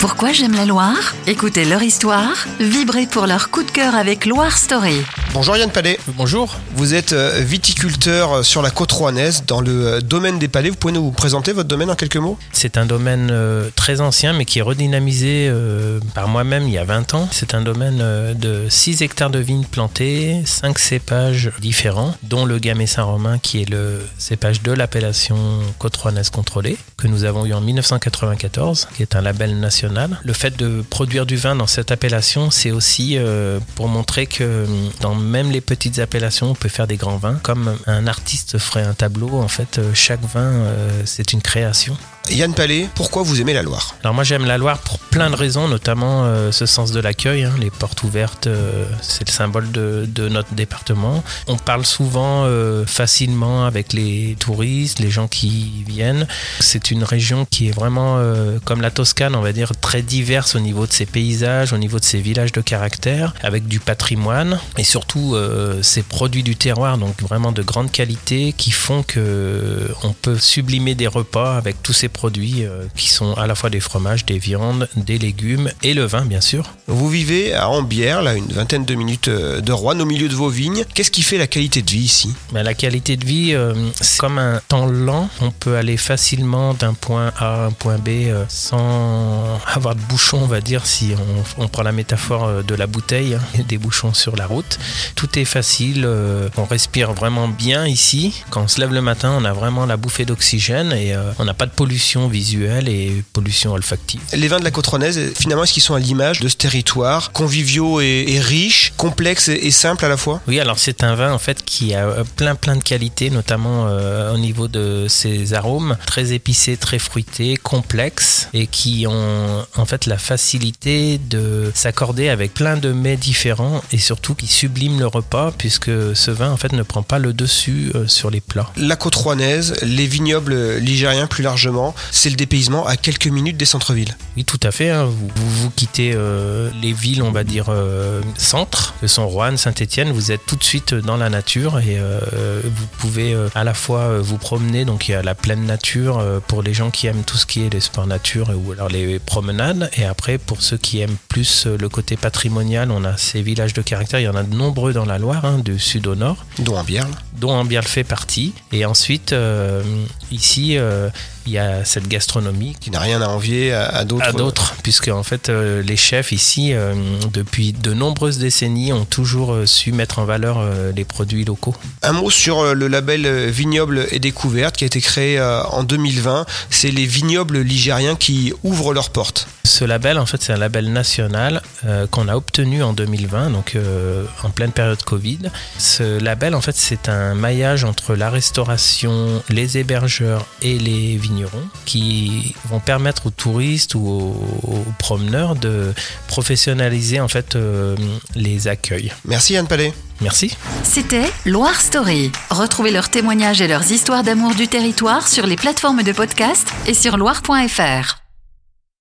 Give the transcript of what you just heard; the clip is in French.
Pourquoi j'aime la Loire Écoutez leur histoire, vibrez pour leur coup de cœur avec Loire Story. Bonjour Yann Palais. Bonjour. Vous êtes euh, viticulteur sur la côte rouennaise, dans le euh, domaine des Palais. Vous pouvez nous présenter votre domaine en quelques mots? C'est un domaine euh, très ancien, mais qui est redynamisé euh, par moi-même il y a 20 ans. C'est un domaine euh, de 6 hectares de vignes plantées, 5 cépages différents, dont le Gamay Saint-Romain, qui est le cépage de l'appellation côte rouennaise contrôlée, que nous avons eu en 1994, qui est un label national. Le fait de produire du vin dans cette appellation, c'est aussi euh, pour montrer que euh, dans même les petites appellations, on peut faire des grands vins. Comme un artiste ferait un tableau, en fait, euh, chaque vin, euh, c'est une création. Yann Palais, pourquoi vous aimez la Loire? Alors moi j'aime la Loire pour plein de raisons, notamment euh, ce sens de l'accueil, hein, les portes ouvertes, euh, c'est le symbole de, notre département. On parle souvent euh, facilement avec les touristes, les gens qui viennent. C'est une région qui est vraiment comme la Toscane, on va dire, très diverse au niveau de ses paysages, au niveau de ses villages de caractère, avec du patrimoine et surtout ses produits du terroir, donc vraiment de grande qualité, qui font que on peut sublimer des repas avec tous ces produits euh, qui sont à la fois des fromages, des viandes, des légumes et le vin bien sûr. Vous vivez à Ambière, là, une vingtaine de minutes euh, de Rouen, au milieu de vos vignes. Qu'est-ce qui fait la qualité de vie ici? Ben, la qualité de vie, euh, c'est comme un temps lent. On peut aller facilement d'un point A à un point B euh, sans avoir de bouchons, on va dire, si on, on prend la métaphore de la bouteille, hein, des bouchons sur la route. Tout est facile, euh, on respire vraiment bien ici. Quand on se lève le matin, on a vraiment la bouffée d'oxygène et on n'a pas de pollution visuelle et pollution olfactive. Les vins de la côte rouennaise, finalement, est-ce qu'ils sont à l'image de ce territoire, conviviaux et, et riches, complexes et, et simples à la fois? Oui, alors c'est un vin en fait qui a euh, plein plein de qualités, notamment euh, au niveau de ses arômes, très épicés, très fruités, complexes et qui ont en fait la facilité de s'accorder avec plein de mets différents et surtout qui subliment le repas puisque ce vin en fait ne prend pas le dessus euh, sur les plats. La côte rouennaise, les vignobles ligériens plus largement, c'est le dépaysement à quelques minutes des centres-villes. Oui, tout à fait. hein. Vous, vous, vous quittez euh, les villes, on va dire, euh, centres, que sont Roanne, Saint-Étienne. Vous êtes tout de suite dans la nature et euh, vous pouvez à la fois vous promener. Donc, il y a la pleine nature pour les gens qui aiment tout ce qui est les sports nature ou alors les promenades. Et après, pour ceux qui aiment plus le côté patrimonial, on a ces villages de caractère. Il y en a de nombreux dans la Loire, hein, du sud au nord dont Ambière. là. Dont Ambiel fait partie. Et ensuite, euh, ici, euh, il y a cette gastronomie qui n'a rien à envier à, à d'autres. à d'autres, puisque en fait euh, les chefs ici, depuis de nombreuses décennies, ont toujours su mettre en valeur les produits locaux. Un mot sur le label Vignoble et Découverte qui a été créé en 2020. C'est les vignobles ligériens qui ouvrent leurs portes. Ce label, en fait, c'est un label national euh, qu'on a obtenu en 2020, donc euh, en pleine période Covid. Ce label, en fait, c'est un maillage entre la restauration, les hébergeurs et les vignerons qui vont permettre aux touristes ou aux, aux promeneurs de professionnaliser en fait euh, les accueils. Merci Yann Palais. Merci. C'était Loire Story. Retrouvez leurs témoignages et leurs histoires d'amour du territoire sur les plateformes de podcast et sur loire.fr.